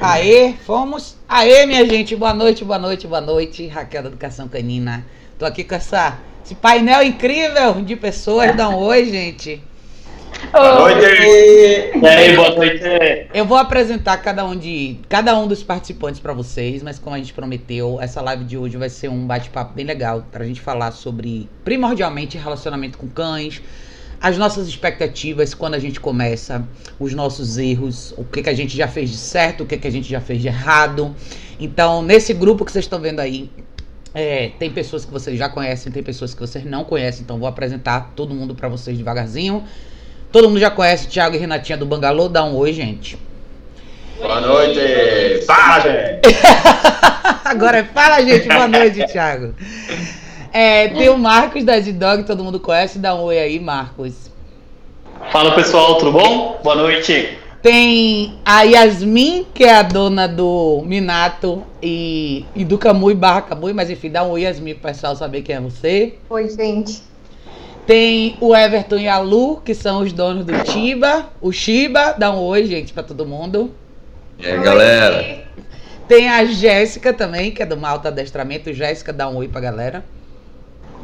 Aê, fomos. Aê, minha gente, boa noite, boa noite, boa noite. Raquel da Educação Canina. Tô aqui com essa, esse painel incrível de pessoas. Dá um oi, gente. Boa noite! E aí, boa noite! Eu vou apresentar cada um de cada um dos participantes para vocês, mas como a gente prometeu, essa live de hoje vai ser um bate-papo bem legal pra gente falar sobre primordialmente relacionamento com cães, as nossas expectativas quando a gente começa, os nossos erros, o que, que a gente já fez de certo, o que, que a gente já fez de errado. Então, nesse grupo que vocês estão vendo aí, é, tem pessoas que vocês já conhecem, tem pessoas que vocês não conhecem, então vou apresentar todo mundo para vocês devagarzinho. Todo mundo já conhece Thiago e Renatinha do Bangalô, dá um oi, gente. Boa noite! Fala, gente! Agora fala, gente, boa noite, Thiago. É, tem o Marcos da Z-Dog, todo mundo conhece. Dá um oi aí, Marcos. Fala pessoal, tudo bom? Boa noite. Tem a Yasmin, que é a dona do Minato e, e do Camui barra Camui, mas enfim, dá um oi, Yasmin, pro pessoal saber quem é você. Oi, gente. Tem o Everton e a Lu, que são os donos do Chiba. O Chiba, dá um oi, gente, pra todo mundo. E aí, galera? Tem a Jéssica também, que é do Malta Adestramento. Jéssica, dá um oi pra galera.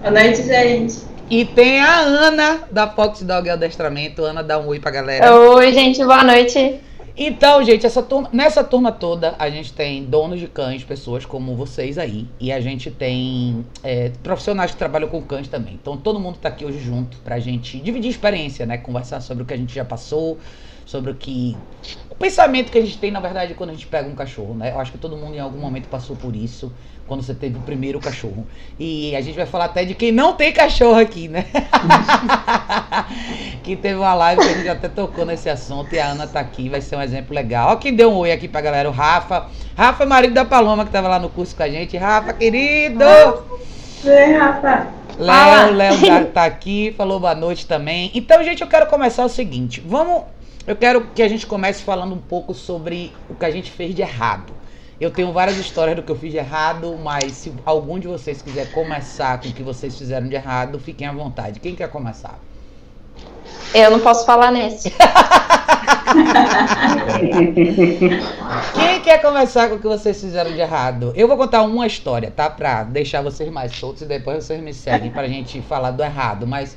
Boa noite, gente. E tem a Ana, da Fox Dog Adestramento. Ana, dá um oi pra galera. Oi, gente, boa noite. Então, gente, essa turma, nessa turma toda, a gente tem donos de cães, pessoas como vocês aí. E a gente tem é, profissionais que trabalham com cães também. Então, todo mundo tá aqui hoje junto pra gente dividir experiência, né? Conversar sobre o que a gente já passou, sobre o que. O pensamento que a gente tem, na verdade, quando a gente pega um cachorro, né? Eu acho que todo mundo em algum momento passou por isso quando você teve o primeiro cachorro. E a gente vai falar até de quem não tem cachorro aqui, né? que teve uma live que a gente até tocou nesse assunto e a Ana tá aqui, vai ser um exemplo legal. Ó, que deu um oi aqui pra galera, o Rafa. Rafa, marido da Paloma, que tava lá no curso com a gente. Rafa, querido! Oi, Rafa. Léo, Léo tá, tá aqui, falou boa noite também. Então, gente, eu quero começar o seguinte. Vamos. Eu quero que a gente comece falando um pouco sobre o que a gente fez de errado. Eu tenho várias histórias do que eu fiz de errado, mas se algum de vocês quiser começar com o que vocês fizeram de errado, fiquem à vontade. Quem quer começar? Eu não posso falar nesse. Quem quer começar com o que vocês fizeram de errado? Eu vou contar uma história, tá? Pra deixar vocês mais soltos e depois vocês me seguem pra gente falar do errado. Mas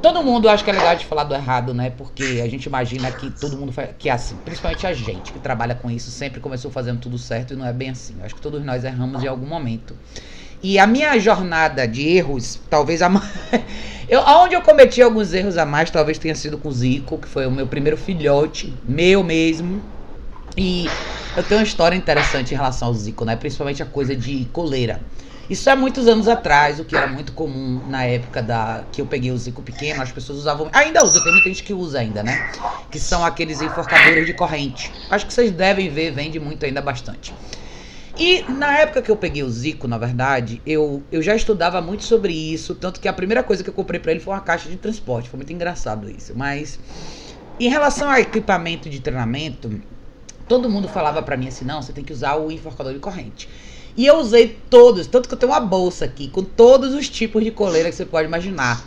todo mundo acha que é legal de falar do errado, né? Porque a gente imagina que todo mundo faz, que é assim, principalmente a gente que trabalha com isso, sempre começou fazendo tudo certo e não é bem assim. Eu acho que todos nós erramos em algum momento. E a minha jornada de erros, talvez a mais. Eu, onde eu cometi alguns erros a mais, talvez tenha sido com o Zico, que foi o meu primeiro filhote, meu mesmo. E eu tenho uma história interessante em relação ao Zico, né? Principalmente a coisa de coleira. Isso há muitos anos atrás, o que era muito comum na época da que eu peguei o Zico pequeno, as pessoas usavam. Ainda usa, tem muita gente que usa ainda, né? Que são aqueles enforcadores de corrente. Acho que vocês devem ver, vende muito ainda bastante. E na época que eu peguei o Zico, na verdade, eu, eu já estudava muito sobre isso, tanto que a primeira coisa que eu comprei para ele foi uma caixa de transporte. Foi muito engraçado isso. Mas em relação ao equipamento de treinamento, todo mundo falava para mim assim: não, você tem que usar o enforcador de corrente. E eu usei todos, tanto que eu tenho uma bolsa aqui com todos os tipos de coleira que você pode imaginar.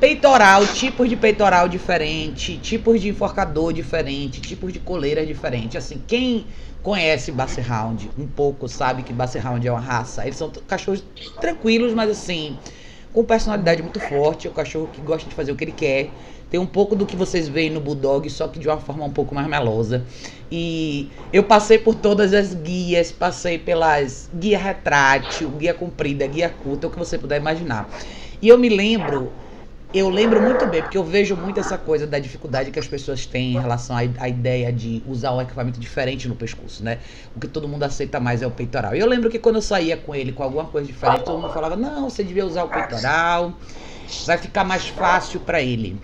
Peitoral, tipos de peitoral diferente, tipos de enforcador diferente, tipos de coleira diferente. Assim, quem conhece Basset Hound um pouco sabe que Basset Hound é uma raça. Eles são cachorros tranquilos, mas assim, com personalidade muito forte. É um cachorro que gosta de fazer o que ele quer. Tem um pouco do que vocês veem no Bulldog, só que de uma forma um pouco mais melosa. E eu passei por todas as guias, passei pelas guia retrátil, guia comprida, guia curta, o que você puder imaginar. E eu me lembro eu lembro muito bem, porque eu vejo muito essa coisa da dificuldade que as pessoas têm em relação à, ideia de usar um equipamento diferente no pescoço, né? O que todo mundo aceita mais é o peitoral. E eu lembro que quando eu saía com ele com alguma coisa diferente, todo mundo falava: não, você devia usar o peitoral, vai ficar mais fácil para ele.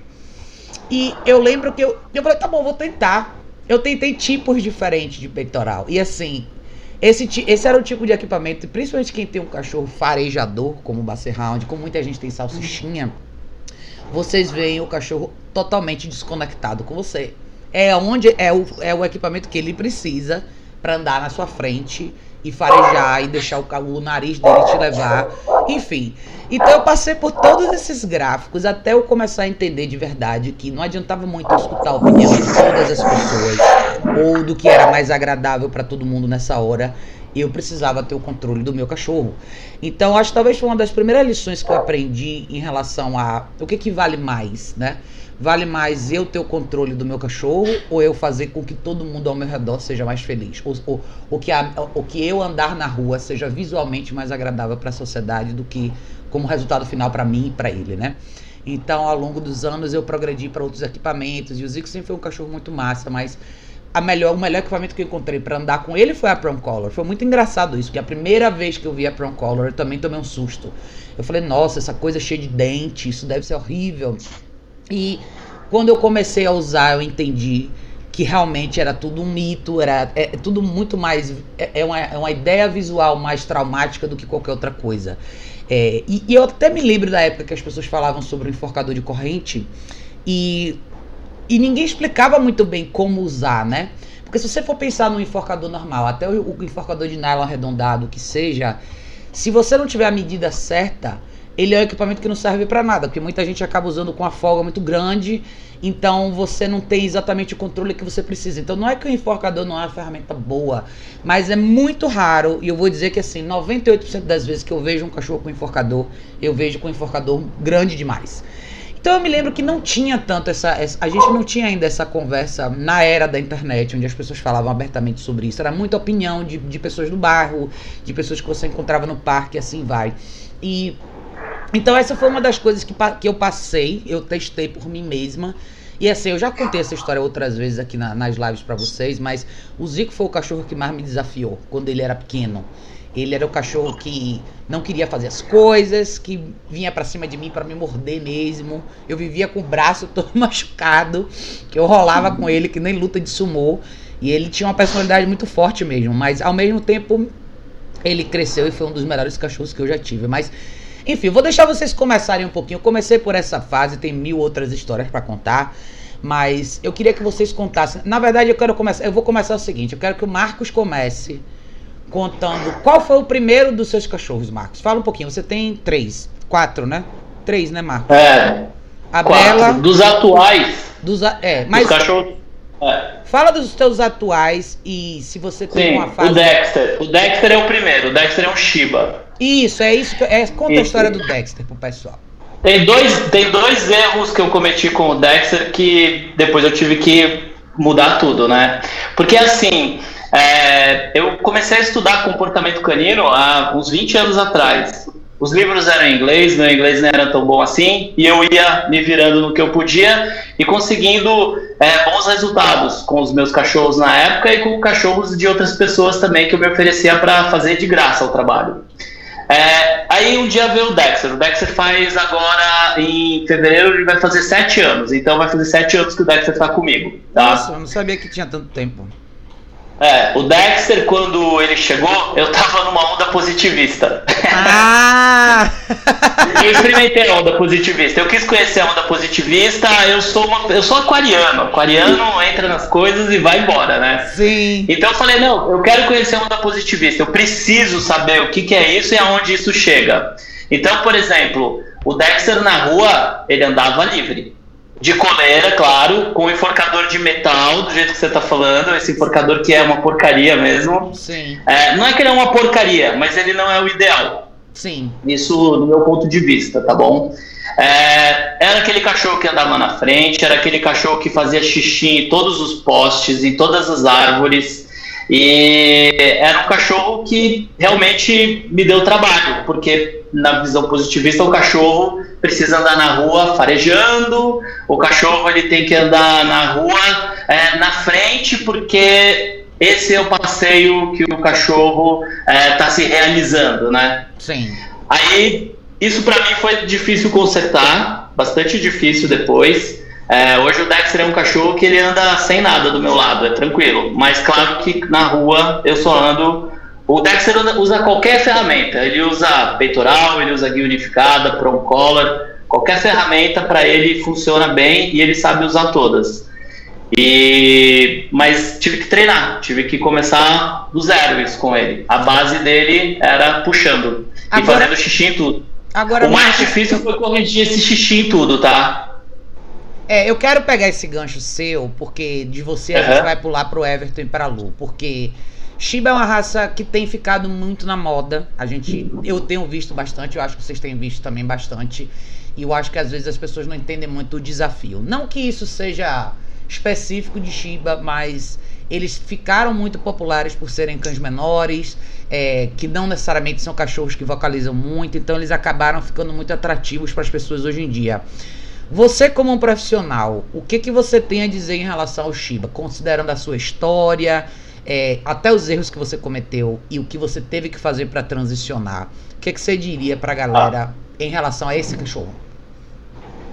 E eu lembro que eu, eu falei: tá bom, vou tentar. Eu tentei tipos diferentes de peitoral. E assim, esse, esse era o tipo de equipamento, principalmente quem tem um cachorro farejador, como o Basset Hound, como muita gente tem salsichinha. Hum vocês veem o cachorro totalmente desconectado com você. É onde é o, é o equipamento que ele precisa para andar na sua frente e farejar e deixar o, o nariz dele te levar. Enfim. Então eu passei por todos esses gráficos até eu começar a entender de verdade que não adiantava muito escutar a opinião de todas as pessoas ou do que era mais agradável para todo mundo nessa hora. Eu precisava ter o controle do meu cachorro. Então, acho que talvez foi uma das primeiras lições que eu aprendi em relação a o que, que vale mais, né? Vale mais eu ter o controle do meu cachorro ou eu fazer com que todo mundo ao meu redor seja mais feliz? Ou, ou, ou que, a, ou que eu andar na rua seja visualmente mais agradável para a sociedade do que como resultado final para mim e para ele, né? Então, ao longo dos anos, eu progredi para outros equipamentos. E o Zico sempre foi um cachorro muito massa, mas a melhor, o melhor equipamento que eu encontrei para andar com ele foi a Prom Color. Foi muito engraçado isso, porque a primeira vez que eu vi a Prom Color, eu também tomei um susto. Eu falei, nossa, essa coisa cheia de dente, isso deve ser horrível. E quando eu comecei a usar, eu entendi que realmente era tudo um mito, era é, é tudo muito mais. É, é, uma, é uma ideia visual mais traumática do que qualquer outra coisa. É, e, e, eu até me lembro da época que as pessoas falavam sobre o enforcador de corrente e, e ninguém explicava muito bem como usar, né? Porque se você for pensar no enforcador normal, até o, o enforcador de nylon arredondado que seja, se você não tiver a medida certa, ele é um equipamento que não serve para nada, porque muita gente acaba usando com a folga muito grande, então você não tem exatamente o controle que você precisa. Então não é que o enforcador não é uma ferramenta boa, mas é muito raro, e eu vou dizer que assim, 98% das vezes que eu vejo um cachorro com enforcador, eu vejo com um enforcador grande demais. Então eu me lembro que não tinha tanto essa, essa, A gente não tinha ainda essa conversa na era da internet, onde as pessoas falavam abertamente sobre isso. Era muita opinião de, de pessoas do bairro, de pessoas que você encontrava no parque, assim vai. E então essa foi uma das coisas que, que eu passei, eu testei por mim mesma. E assim, eu já contei essa história outras vezes aqui na, nas lives para vocês, mas o Zico foi o cachorro que mais me desafiou quando ele era pequeno. Ele era o cachorro que não queria fazer as coisas, que vinha para cima de mim para me morder mesmo. Eu vivia com o braço todo machucado, que eu rolava com ele que nem luta de sumô. E ele tinha uma personalidade muito forte mesmo, mas ao mesmo tempo ele cresceu e foi um dos melhores cachorros que eu já tive. Mas enfim, vou deixar vocês começarem um pouquinho. Eu comecei por essa fase, tem mil outras histórias para contar. Mas eu queria que vocês contassem. Na verdade, eu quero começar. Eu vou começar o seguinte: eu quero que o Marcos comece contando qual foi o primeiro dos seus cachorros, Marcos. Fala um pouquinho. Você tem três, quatro, né? Três, né, Marcos? É. A quatro. Bela. Dos atuais. Dos, é, mas. Dos cachorros. É. Fala dos teus atuais e se você tem Sim, uma fase. O Dexter. O Dexter é o primeiro. O Dexter é um Shiba. Isso, é isso. Que, é, conta Isso. a história do Dexter pro pessoal. Tem dois, tem dois erros que eu cometi com o Dexter que depois eu tive que mudar tudo, né? Porque assim, é, eu comecei a estudar comportamento canino há uns 20 anos atrás. Os livros eram em inglês, meu inglês não era tão bom assim, e eu ia me virando no que eu podia e conseguindo é, bons resultados com os meus cachorros na época e com cachorros de outras pessoas também que eu me oferecia para fazer de graça o trabalho. É, aí um dia veio o Dexter. O Dexter faz agora, em fevereiro, ele vai fazer sete anos. Então vai fazer sete anos que o Dexter tá comigo. Tá? Nossa, eu não sabia que tinha tanto tempo. É, o Dexter, quando ele chegou, eu tava numa onda positivista. Ah! eu experimentei a onda positivista. Eu quis conhecer a onda positivista. Eu sou, uma, eu sou aquariano. Aquariano entra nas coisas e vai embora, né? Sim. Então eu falei, não, eu quero conhecer a onda positivista. Eu preciso saber o que, que é isso e aonde isso chega. Então, por exemplo, o Dexter na rua, ele andava livre. De coleira, claro, com enforcador de metal, do jeito que você tá falando, esse enforcador que é uma porcaria mesmo. Sim. É, não é que ele é uma porcaria, mas ele não é o ideal. Sim. Isso no meu ponto de vista, tá bom? É, era aquele cachorro que andava na frente, era aquele cachorro que fazia xixi em todos os postes, em todas as árvores. E era um cachorro que realmente me deu trabalho, porque na visão positivista o cachorro precisa andar na rua farejando, o cachorro ele tem que andar na rua é, na frente, porque esse é o passeio que o cachorro está se realizando, né? Sim. Aí isso para mim foi difícil consertar, bastante difícil depois. É, hoje o Dexter é um cachorro que ele anda sem nada do meu lado, é tranquilo. Mas claro que na rua eu só ando. O Dexter usa qualquer ferramenta. Ele usa peitoral, ele usa guia unificada, prom collar, qualquer ferramenta para ele funciona bem e ele sabe usar todas. E mas tive que treinar, tive que começar do zero isso com ele. A base dele era puxando e Agora- fazendo xixi em tudo. Agora, o mais Marcos, difícil foi corrigir esse xixi em tudo, tá? É, eu quero pegar esse gancho seu, porque de você a Uhum. gente vai pular pro Everton e pra Lu, porque Shiba é uma raça que tem ficado muito na moda. A gente, eu tenho visto bastante, eu acho que vocês têm visto também bastante. E eu acho que às vezes as pessoas não entendem muito o desafio. Não que isso seja específico de Shiba, mas eles ficaram muito populares por serem cães menores, é, que não necessariamente são cachorros que vocalizam muito, então eles acabaram ficando muito atrativos para as pessoas hoje em dia. Você como um profissional, o que que você tem a dizer em relação ao Shiba, considerando a sua história, é, até os erros que você cometeu e o que você teve que fazer para transicionar? O que que você diria para a galera em relação a esse cachorro?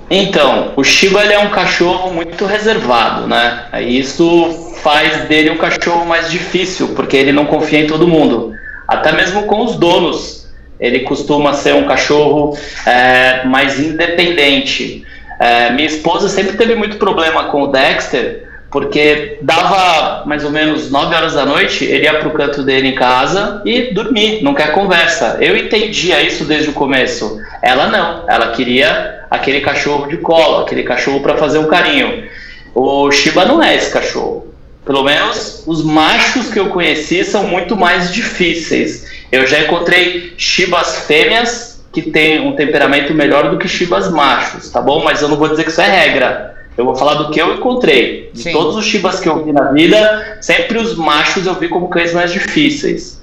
Então, o Shiba é um cachorro muito reservado, né? Isso faz dele um cachorro mais difícil, porque ele não confia em todo mundo. Até mesmo com os donos. Ele costuma ser um cachorro é, mais independente. É, minha esposa sempre teve muito problema com o Dexter, porque dava mais ou menos 9 horas da noite, ele ia pro canto dele em casa e dormir, não quer conversa. Eu entendia isso desde o começo. Ela não, ela queria aquele cachorro de colo, aquele cachorro para fazer um carinho. O Shiba não é esse cachorro. Pelo menos os machos que eu conheci são muito mais difíceis. Eu já encontrei Shibas fêmeas que têm um temperamento melhor do que Shibas machos, tá bom? Mas eu não vou dizer que isso é regra. Eu vou falar do que eu encontrei. De Sim. todos os Shibas que eu vi na vida, sempre os machos eu vi como cães mais difíceis.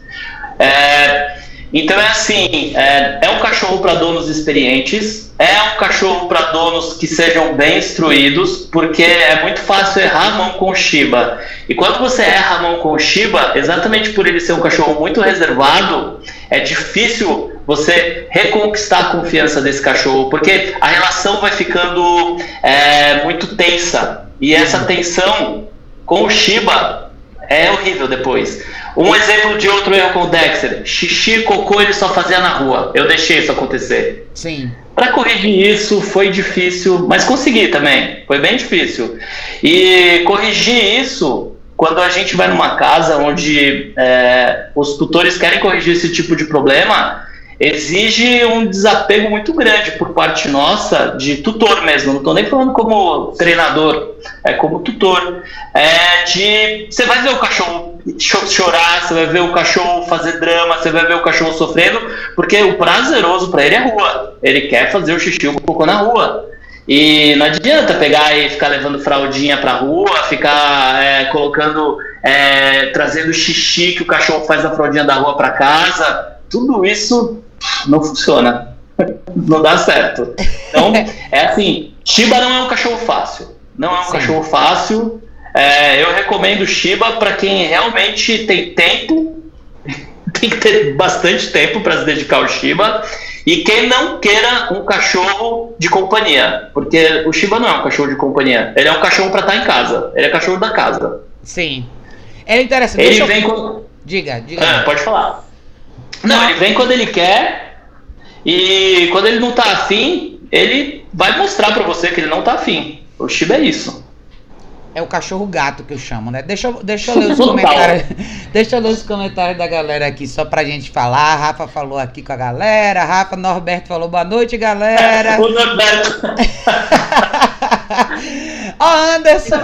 É, então é assim, é, é um cachorro para donos experientes, é um cachorro para donos que sejam bem instruídos, porque é muito fácil errar a mão com o Shiba. E quando você erra a mão com o Shiba, exatamente por ele ser um cachorro muito reservado, é difícil você reconquistar a confiança desse cachorro, porque a relação vai ficando é, muito tensa. E essa tensão com o Shiba é horrível depois. Um exemplo de outro erro com o Dexter: xixi e cocô ele só fazia na rua. Eu deixei isso acontecer. Sim. Para corrigir isso foi difícil, mas consegui também. Foi bem difícil. E corrigir isso quando a gente vai numa casa onde é, os tutores querem corrigir esse tipo de problema, exige um desapego muito grande por parte nossa, de tutor mesmo. Não estou nem falando como treinador, é como tutor. É de você vai ver o cachorro cho- chorar, você vai ver o cachorro fazer drama, você vai ver o cachorro sofrendo, porque o prazeroso para ele é rua. Ele quer fazer o xixi o cocô na rua. E não adianta pegar e ficar levando fraldinha pra rua, ficar é, colocando, é, trazendo xixi que o cachorro faz da fraldinha da rua pra casa. Tudo isso não funciona. Não dá certo. Então, é assim, Shiba não é um cachorro fácil. Não é um Sim. cachorro fácil. É, eu recomendo Shiba para quem realmente tem tempo, tem que ter bastante tempo para se dedicar ao Shiba. E quem não queira um cachorro de companhia, porque o Shiba não é um cachorro de companhia, ele é um cachorro para estar em casa, ele é cachorro da casa. Sim. É interessante. Ele Deixa eu- vem com. Diga, diga. Ah, pode falar. Não, ele vem quando ele quer e quando ele não tá afim, ele vai mostrar para você que ele não tá afim. O Shiba é isso. É o cachorro gato que eu chamo, né? Deixa eu, deixa eu ler os comentários. Deixa eu ler os comentários da galera aqui, só pra gente falar. A Rafa falou aqui com a galera. Rafa Norberto falou boa noite, galera. O Norberto. Ó, Anderson.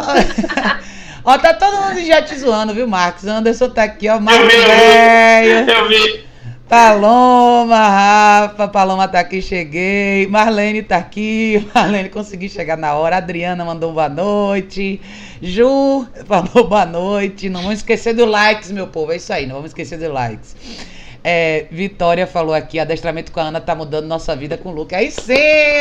Ó, tá todo mundo já te zoando, viu, Marcos? Anderson tá aqui, ó. Eu Marcos vi, eu vi. Eu vi. Paloma, Rafa, Paloma tá aqui, cheguei. Marlene tá aqui, Marlene consegui chegar na hora. Adriana mandou boa noite. Ju falou boa noite. Não vamos esquecer do likes, meu povo. É isso aí, não vamos esquecer do likes. É, Vitória falou aqui: adestramento com a Ana tá mudando nossa vida com o Luke. Aí sim,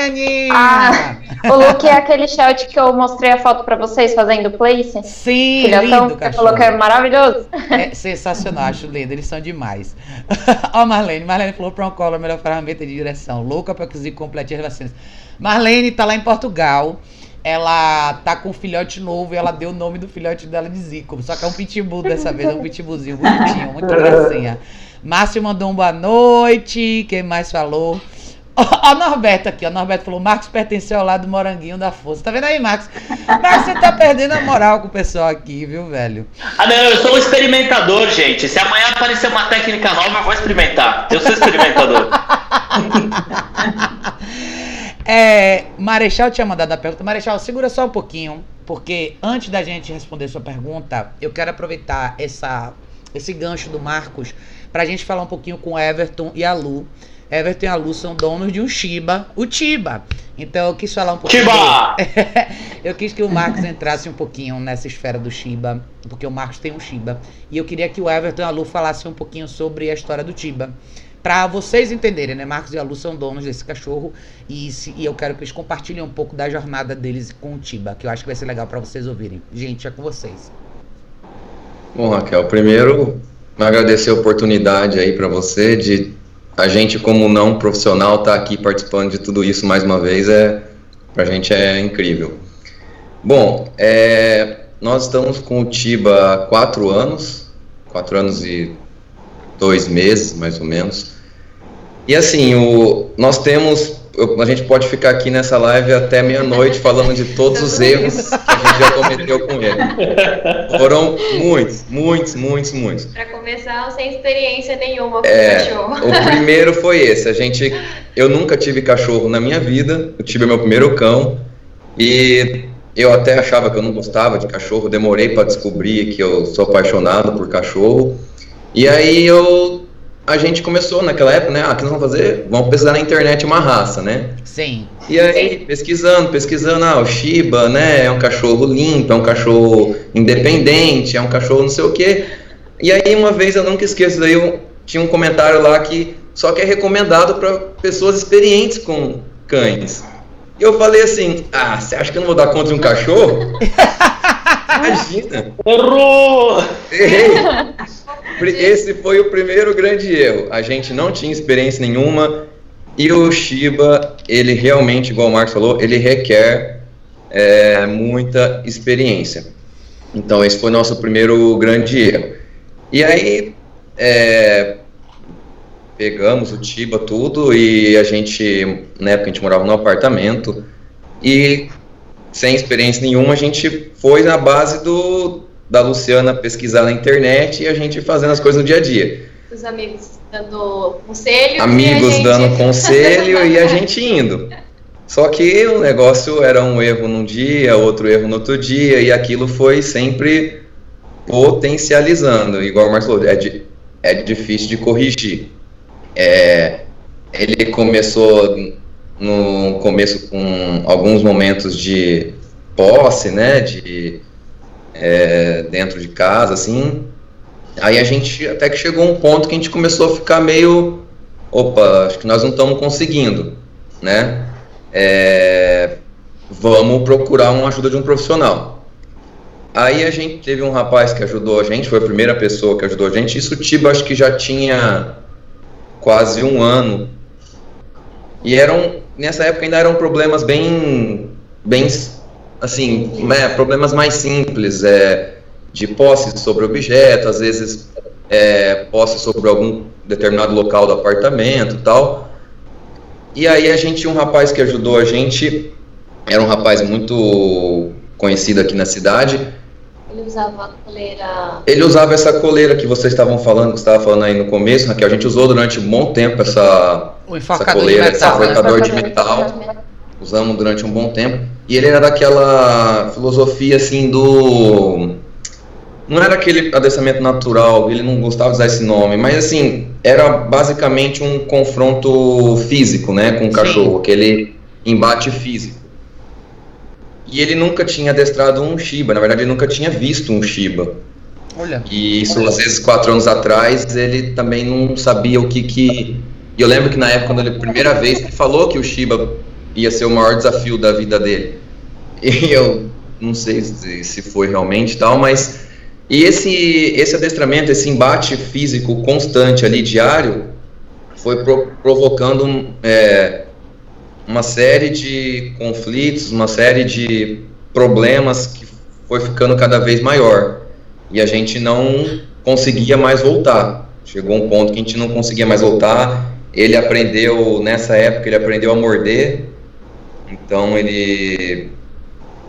Aninha! Ah, o Luke é aquele shot que eu mostrei a foto pra vocês fazendo place. sim, Filhotão, lindo, você falou que é cachorro. maravilhoso. É sensacional, acho lindo, eles são demais. Ó, Marlene, Marlene falou para um colo a melhor ferramenta de direção. Louca para conseguir completar as vacinas. Marlene tá lá em Portugal. Ela tá com um filhote novo e ela deu o nome do filhote dela de Zico. Só que é um pitbull dessa vez, é um pitbullzinho bonitinho, muito gracinha. Márcio mandou um boa noite. Quem mais falou? Ó, Norberto aqui, ó. Norberto falou: Marcos pertenceu ao lado do moranguinho da força. Tá vendo aí, Marcos? Marcos, você tá perdendo a moral com o pessoal aqui, viu, velho? Ah, não, eu sou um experimentador, gente. Se amanhã aparecer uma técnica nova, eu vou experimentar. Eu sou experimentador. É, Marechal tinha mandado a pergunta. Marechal, segura só um pouquinho, porque antes da gente responder sua pergunta, eu quero aproveitar essa, esse gancho do Marcos pra gente falar um pouquinho com o Everton e a Lu. Everton e a Lu são donos de um Shiba, o Tiba. Então eu quis falar um pouquinho. Tiba! eu quis que o Marcos entrasse um pouquinho nessa esfera do Shiba, porque o Marcos tem um Shiba. E eu queria que o Everton e a Lu falassem um pouquinho sobre a história do Tiba. Pra vocês entenderem, né? Marcos e a Lu são donos desse cachorro e, se- e eu quero que eles compartilhem um pouco da jornada deles com o Tiba, que eu acho que vai ser legal pra vocês ouvirem. Gente, é com vocês. Bom, Raquel, primeiro agradecer a oportunidade aí para você de a gente como não profissional estar aqui participando de tudo isso mais uma vez é pra gente é incrível. Bom, é, nós estamos com o Tiba há quatro anos, quatro anos e dois meses mais ou menos. E assim, o, nós temos, eu- a gente pode ficar aqui nessa live até meia-noite falando de todos os erros que a gente já cometeu com ele. Foram muitos, muitos, muitos, muitos. Pra começar, sem experiência nenhuma com É, cachorro. O primeiro foi esse. A gente, eu nunca tive cachorro na minha vida. Eu tive meu primeiro cão e eu até achava que eu não gostava de cachorro. Demorei para descobrir que eu sou apaixonado por cachorro. E aí eu, a gente começou naquela época, né? Ah, o que nós vamos fazer? Vamos pesquisar na internet uma raça, né? Sim. E aí, pesquisando, pesquisando, ah, o Shiba, né, é um cachorro limpo, é um cachorro independente, é um cachorro não sei o quê. E aí, uma vez, eu nunca esqueço, daí eu tinha um comentário lá que só que é recomendado para pessoas experientes com cães. E eu falei assim, ah, você acha que eu não vou dar conta de um cachorro? Imagina! Errou! Errei. Esse foi o primeiro grande erro. A gente não tinha experiência nenhuma e o Shiba, ele realmente, igual o Marcos falou, ele requer é, muita experiência. Então esse foi o nosso primeiro grande erro. E aí é, pegamos o Tiba tudo e a gente, na época a gente morava num apartamento e sem experiência nenhuma a gente foi na base do da Luciana pesquisar na internet e a gente fazendo as coisas no dia a dia. Os amigos dando conselho. e a Amigos gente- dando conselho e a gente indo. Só que o negócio era um erro num dia, outro erro no outro dia, e aquilo foi sempre potencializando. Igual o Marcos falou, é, di- é difícil de corrigir. É, ele começou no começo com alguns momentos de posse, né, de é, dentro de casa, assim. Aí a gente até que chegou um ponto que a gente começou a ficar meio, opa, acho que nós não estamos conseguindo, né? É, vamos procurar uma ajuda de um profissional. Aí a gente teve um rapaz que ajudou a gente, foi a primeira pessoa que ajudou a gente. Isso Tiba acho que já tinha quase um ano. E eram, nessa época ainda eram problemas bem, bem assim, né, problemas mais simples, é, de posse sobre objeto, às vezes é, posse sobre algum determinado local do apartamento tal. E aí a gente um rapaz que ajudou a gente, era um rapaz muito conhecido aqui na cidade, Ele usava a coleira. ele usava essa coleira que vocês estavam falando, que você estava falando aí no começo, Raquel. A gente usou durante um bom tempo essa, essa coleira, de esse metal, né? enforcador de metal. Usamos durante um bom tempo. E ele era daquela filosofia assim do. Não era aquele adestramento natural, ele não gostava de usar esse nome, mas assim, era basicamente um confronto físico, né, com o Sim. cachorro, aquele embate físico. E ele nunca tinha adestrado um Shiba, na verdade ele nunca tinha visto um Shiba. Olha. E isso, às vezes, quatro anos atrás, ele também não sabia o que que... E eu lembro que na época, quando ele, primeira vez, ele falou que o Shiba ia ser o maior desafio da vida dele. E eu não sei se, foi realmente tal, mas... E esse, esse adestramento, esse embate físico constante ali, diário, foi pro- provocando é, uma série de conflitos, uma série de problemas que foi ficando cada vez maior e a gente não conseguia mais voltar. Chegou um ponto que a gente não conseguia mais voltar. Ele aprendeu, nessa época, ele aprendeu a morder. Então ele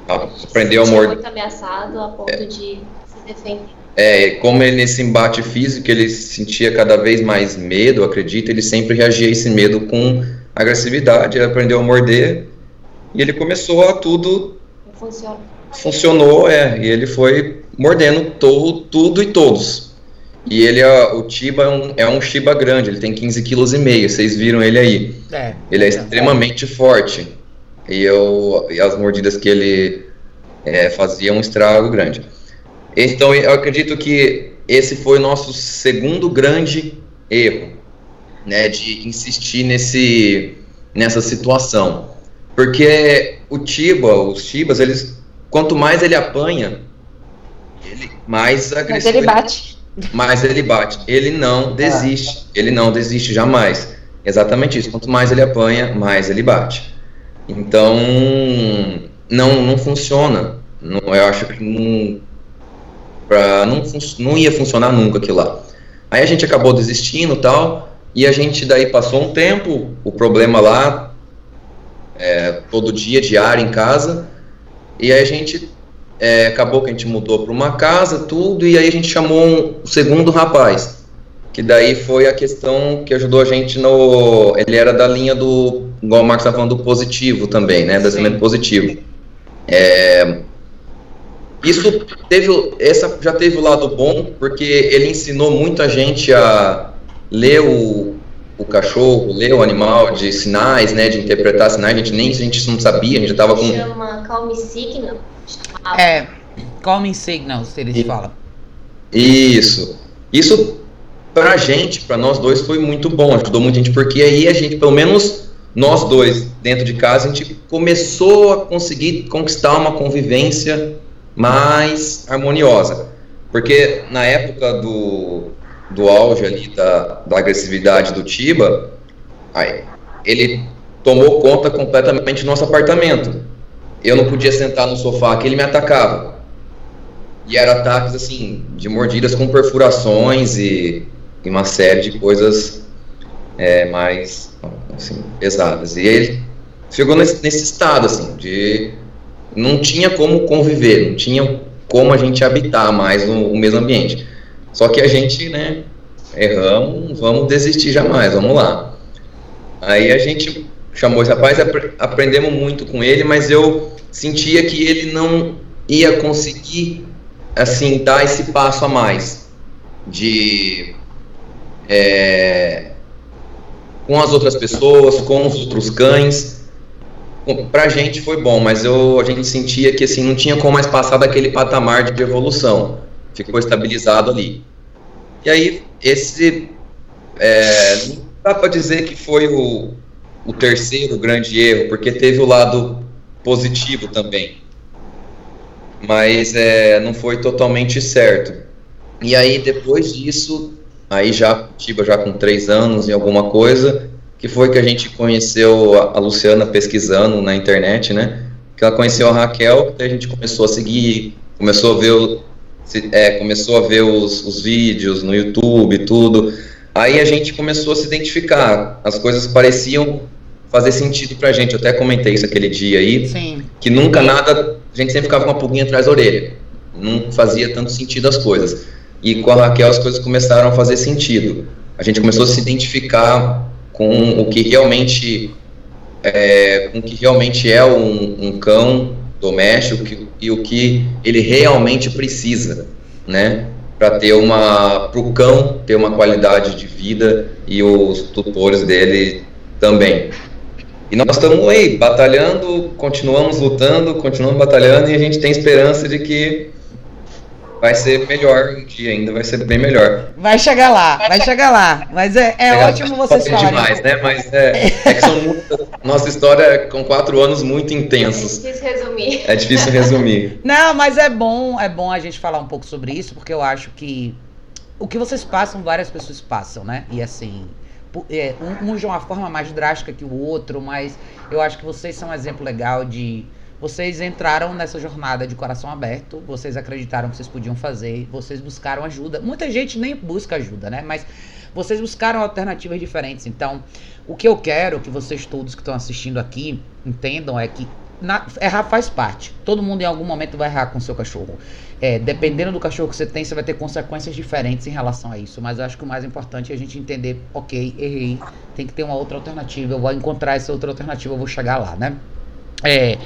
aprendeu a morder. muito ameaçado a ponto de se defender. É, como ele nesse embate físico, ele sentia cada vez mais medo, eu acredito, ele sempre reagia a esse medo com agressividade, ele aprendeu a morder e ele começou a tudo Funciona. funcionou, é, e ele foi mordendo todo, tudo e todos. E ele, é, o Tiba é um, é um Shiba grande, ele tem 15 quilos e meio, vocês viram ele aí. É. Ele é extremamente forte. E, eu, e as mordidas que ele é, fazia um estrago grande. Então eu acredito que esse foi o nosso segundo grande erro, né, de insistir nesse, nessa situação. Porque o Tiba, os Tibas, eles, quanto mais ele apanha, ele mais Mas agressivo ele bate. mais ele bate. Ele não desiste. Ele não desiste jamais. Exatamente isso. Quanto mais ele apanha, mais ele bate. Então, não, não funciona. Não, eu acho que não, pra, não, não ia funcionar nunca aquilo lá. Aí a gente acabou desistindo e tal. E a gente daí passou um tempo, o problema lá, é, todo dia, diário em casa. E aí a gente é, acabou que a gente mudou para uma casa, tudo, e aí a gente chamou um o segundo rapaz, que daí foi a questão que ajudou a gente no. Ele era da linha do. Igual o Marcos estava falando, do positivo também, né? Do pensamento positivo. É, isso teve. Essa já teve o lado bom, porque ele ensinou muito a gente a ler o, o cachorro, ler o animal de sinais, né? De interpretar sinais. A gente nem a gente não sabia, a gente já tava com. Chama Calm Signal. É. Calming signals, eles E- falam. Isso. Isso pra gente, pra nós dois, foi muito bom, ajudou muita gente, porque aí a gente, pelo menos nós dois, dentro de casa, a gente começou a conseguir conquistar uma convivência mais harmoniosa. Porque na época do, do auge ali da, da agressividade do Tiba, aí, ele tomou conta completamente do nosso apartamento. Eu não podia sentar no sofá que ele me atacava. E eram ataques assim, de mordidas com perfurações e, e uma série de coisas é, mais assim, pesadas. E ele chegou nesse, nesse estado assim, de não tinha como conviver, não tinha como a gente habitar mais no, o mesmo ambiente. Só que a gente, né, erramos, não vamos desistir jamais, vamos lá. Aí a gente chamou esse rapaz, apre- aprendemos muito com ele, mas eu sentia que ele não ia conseguir assim dar esse passo a mais de é, com as outras pessoas, com os outros cães. Pra gente foi bom, mas eu, a gente sentia que assim não tinha como mais passar daquele patamar de evolução. Ficou estabilizado ali. E aí esse é, não dá para dizer que foi o, o terceiro grande erro, porque teve o lado positivo também mas é, não foi totalmente certo. E aí depois disso, aí já Tiba já com três anos e alguma coisa, que foi que a gente conheceu a, a Luciana pesquisando na internet, né? Que ela conheceu a Raquel, que a gente começou a seguir, começou a ver, o, se- é, começou a ver os, os vídeos no YouTube, e tudo. Aí a gente começou a se identificar, as coisas pareciam fazer sentido pra gente. Eu até comentei isso aquele dia aí Sim. que nunca nada, a gente sempre ficava com uma pulguinha atrás da orelha. Não fazia tanto sentido as coisas. E com a Raquel as coisas começaram a fazer sentido. A gente começou a se identificar com o que realmente é, com o que realmente é um, um cão doméstico que- e o que ele realmente precisa, né? Para ter uma, para o cão ter uma qualidade de vida e os tutores dele também. E nós estamos aí, batalhando, continuamos lutando, continuamos batalhando e a gente tem esperança de que vai ser melhor um dia ainda, vai ser bem melhor. Vai chegar lá, vai chegar lá. Mas é, é Legal, ótimo vocês falarem. demais, né? Mas é, é que são muitas, nossa história é com quatro anos muito É intensos. difícil resumir. É difícil resumir. Não, mas é bom, é bom a gente falar um pouco sobre isso, porque eu acho que o que vocês passam, várias pessoas passam, né? E assim, é, um, um de uma forma mais drástica que o outro, mas eu acho que vocês são um exemplo legal de. Vocês entraram nessa jornada de coração aberto, vocês acreditaram que vocês podiam fazer, vocês buscaram ajuda. Muita gente nem busca ajuda, né? Mas vocês buscaram alternativas diferentes. Então, o que eu quero que vocês todos que estão assistindo aqui entendam é que na- errar faz parte. Todo mundo em algum momento vai errar com o seu cachorro. É, dependendo do cachorro que você tem, você vai ter consequências diferentes em relação a isso. Mas eu acho que o mais importante é a gente entender, ok, errei, tem que ter uma outra alternativa. Eu vou encontrar essa outra alternativa, eu vou chegar lá, né? É.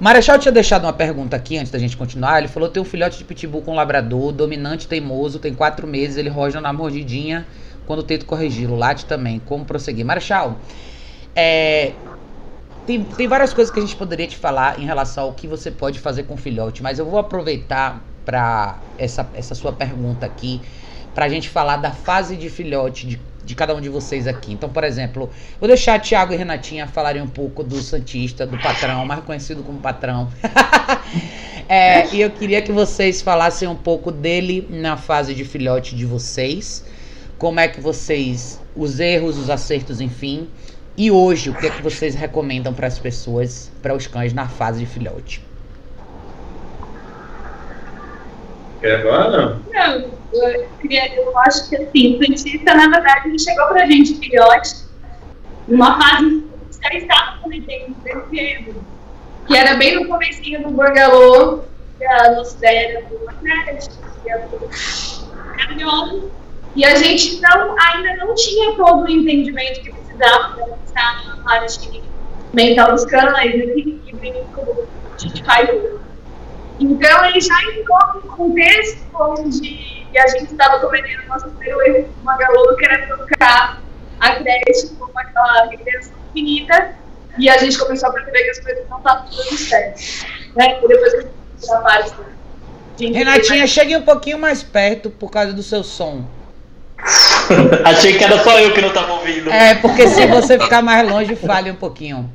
Marechal tinha deixado uma pergunta aqui antes da gente continuar. Ele falou: tem um filhote de pitbull com labrador, dominante, teimoso, tem quatro meses, ele rosna na mordidinha quando tento corrigi-lo. Late também. Como prosseguir? Marechal, é, tem, tem várias coisas que a gente poderia te falar em relação ao que você pode fazer com filhote, mas eu vou aproveitar para essa, essa sua pergunta aqui, pra gente falar da fase de filhote de, de cada um de vocês aqui. Então, por exemplo, vou deixar Thiago e Renatinha falarem um pouco do Santista, do patrão, mais conhecido como patrão. É, e eu queria que vocês falassem um pouco dele na fase de filhote de vocês. Como é que vocês. Os erros, os acertos, enfim. E hoje, o que é que vocês recomendam para as pessoas, para os cães na fase de filhote? Quer agora não? Eu, eu acho que assim, o cientista, na verdade, ele chegou pra gente, filhote, numa fase que já estava cometendo esse erro, que era bem no comecinho do Bangalô, que a nossa ideia do que caminhão, e a gente não, ainda não tinha todo o entendimento que precisava para pensar na parte mental dos cães, aqui, que como a gente faz. Então, ele já entrou num contexto onde a gente estava cometendo o nosso primeiro erro com uma galona, que era trocar a creche com aquela criança infinita, e a gente começou a perceber que as coisas não estavam dando certo. Né? E depois que a gente a parte Renatinha, mais- chegue um pouquinho mais perto por causa do seu som. Achei que era só eu que não tava ouvindo. É, porque se você ficar mais longe, fale um pouquinho.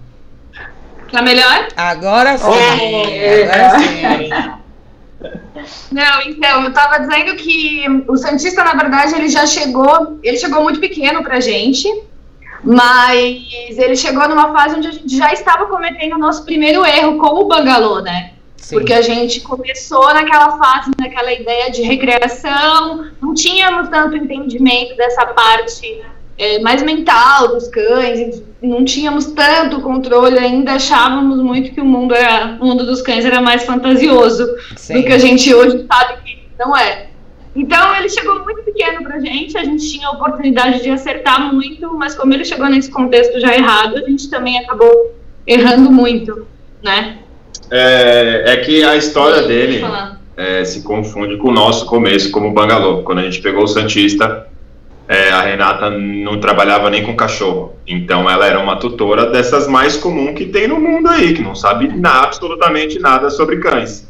Tá melhor? Agora sim. Agora sim. Não, então, eu tava dizendo que o Santista, na verdade, ele já chegou, ele chegou muito pequeno pra gente, mas ele chegou numa fase onde a gente já estava cometendo o nosso primeiro erro com o Bangalô, né? Sim. Porque a gente começou naquela fase, naquela ideia de recreação, não tínhamos tanto entendimento dessa parte é, mais mental dos cães, não tínhamos tanto controle ainda, achávamos muito que o mundo, era, o mundo dos cães era mais fantasioso Sim. do que a gente hoje sabe que não é. Então ele chegou muito pequeno pra gente, a gente tinha a oportunidade de acertar muito, mas como ele chegou nesse contexto já errado, a gente também acabou errando muito, né? É, é que a história dele é, se confunde com o nosso começo como Bangalô. Quando a gente pegou o Santista, é, a Renata não trabalhava nem com cachorro. Então ela era uma tutora dessas mais comum que tem no mundo aí, que não sabe na- absolutamente nada sobre cães.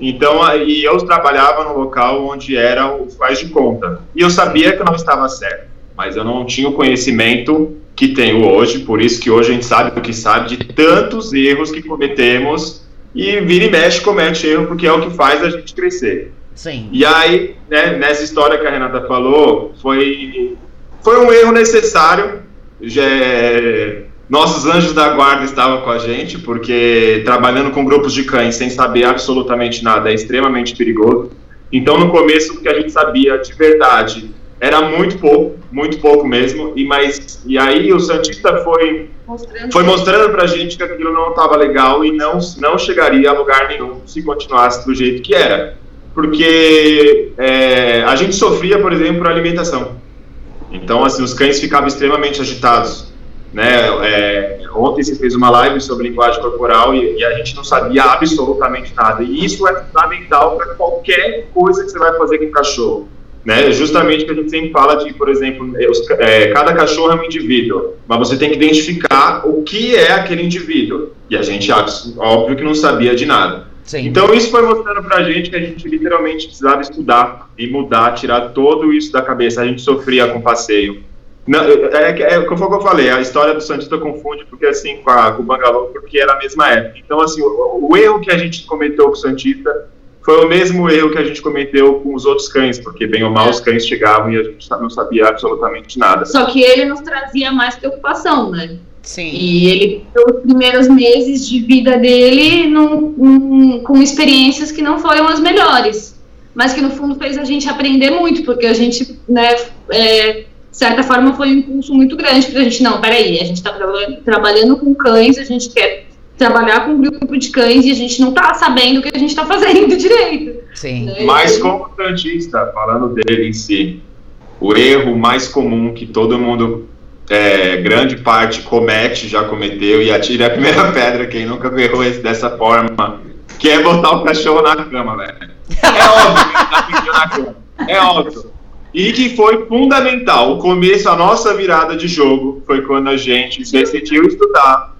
Então, aí eu trabalhava no local onde era o faz de conta. E eu sabia que não estava certo, mas eu não tinha o conhecimento que tenho hoje, por isso que hoje a gente sabe o que sabe de tantos erros que cometemos e vira e mexe comete erro, porque é o que faz a gente crescer. Sim. E aí, né, nessa história que a Renata falou, foi, foi um erro necessário. Já, é, nossos anjos da guarda estavam com a gente, porque trabalhando com grupos de cães sem saber absolutamente nada é extremamente perigoso. Então, no começo, o que a gente sabia de verdade era muito pouco, muito pouco mesmo. E, mas, e aí o Santista foi Mostrando foi mostrando pra gente que aquilo não estava legal e não, não chegaria a lugar nenhum se continuasse do jeito que era. Porque é, a gente sofria, por exemplo, por alimentação. Então, assim, os cães ficavam extremamente agitados. Né? É, ontem você fez uma live sobre linguagem corporal e, e a gente não sabia absolutamente nada. E isso é fundamental para qualquer coisa que você vai fazer com o cachorro. Né? Justamente que a gente sempre fala de, por exemplo, é, os é, cada cachorro é um indivíduo, mas você tem que identificar o que é aquele indivíduo. E a gente, abs- óbvio que não sabia de nada. Sim. Então isso foi mostrando pra gente que a gente literalmente precisava estudar e mudar, tirar todo isso da cabeça. A gente sofria com passeio. Não, é, é, é, como que eu falei, a história do Santista confunde porque assim com, a, com o Bangalô, porque era a mesma época. Então assim, o, o erro que a gente cometeu com o Santista foi o mesmo erro que a gente cometeu com os outros cães, porque bem ou mal os cães chegavam e a gente não sabia absolutamente nada. Só que ele nos trazia mais preocupação, né? Sim. E ele, os primeiros meses de vida dele, num- num- com experiências que não foram as melhores, mas que no fundo fez a gente aprender muito, porque a gente, né, é, de certa forma foi um impulso muito grande pra gente, não, peraí, a gente tá trabalhando, trabalhando com cães, a gente quer trabalhar com um grupo de cães e a gente não tá sabendo o que a gente tá fazendo direito. Sim. né? Mas como santista, falando dele em si, o erro mais comum que todo mundo, é, grande parte, comete, já cometeu, e atire a primeira pedra, quem nunca errou esse dessa forma, que é botar o cachorro na cama, velho. É óbvio que ele tá pedindo na cama. É óbvio. E que foi fundamental. O começo, a nossa virada de jogo, foi quando a gente decidiu estudar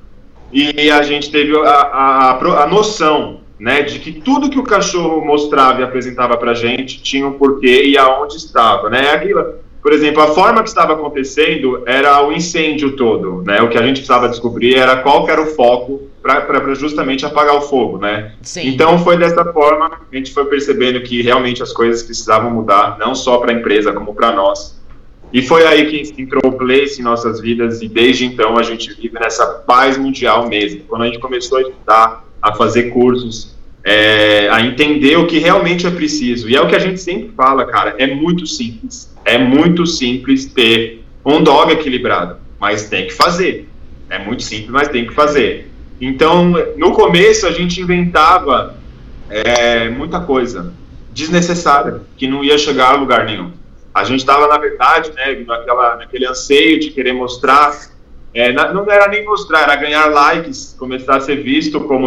e a gente teve a, a, a a noção né, de que tudo que o cachorro mostrava e apresentava para gente tinha um porquê e aonde estava. Né? Aquilo, por exemplo, a forma que estava acontecendo era o incêndio todo. Né? O que a gente precisava descobrir era qual era o foco para justamente apagar o fogo. Né? Sim. Então foi dessa forma que a gente foi percebendo que realmente as coisas precisavam mudar, não só para a empresa, como para nós. E foi aí que entrou o Place em nossas vidas e desde então a gente vive nessa paz mundial mesmo. Quando a gente começou a estudar, a fazer cursos, é, a entender o que realmente é preciso. E é o que a gente sempre fala, cara, é muito simples. É muito simples ter um dog equilibrado, mas tem que fazer. É muito simples, mas tem que fazer. Então, no começo a gente inventava é, muita coisa desnecessária, que não ia chegar a lugar nenhum. A gente estava, na verdade, né, naquela, naquele anseio de querer mostrar, é, não era nem mostrar, era ganhar likes, começar a ser visto como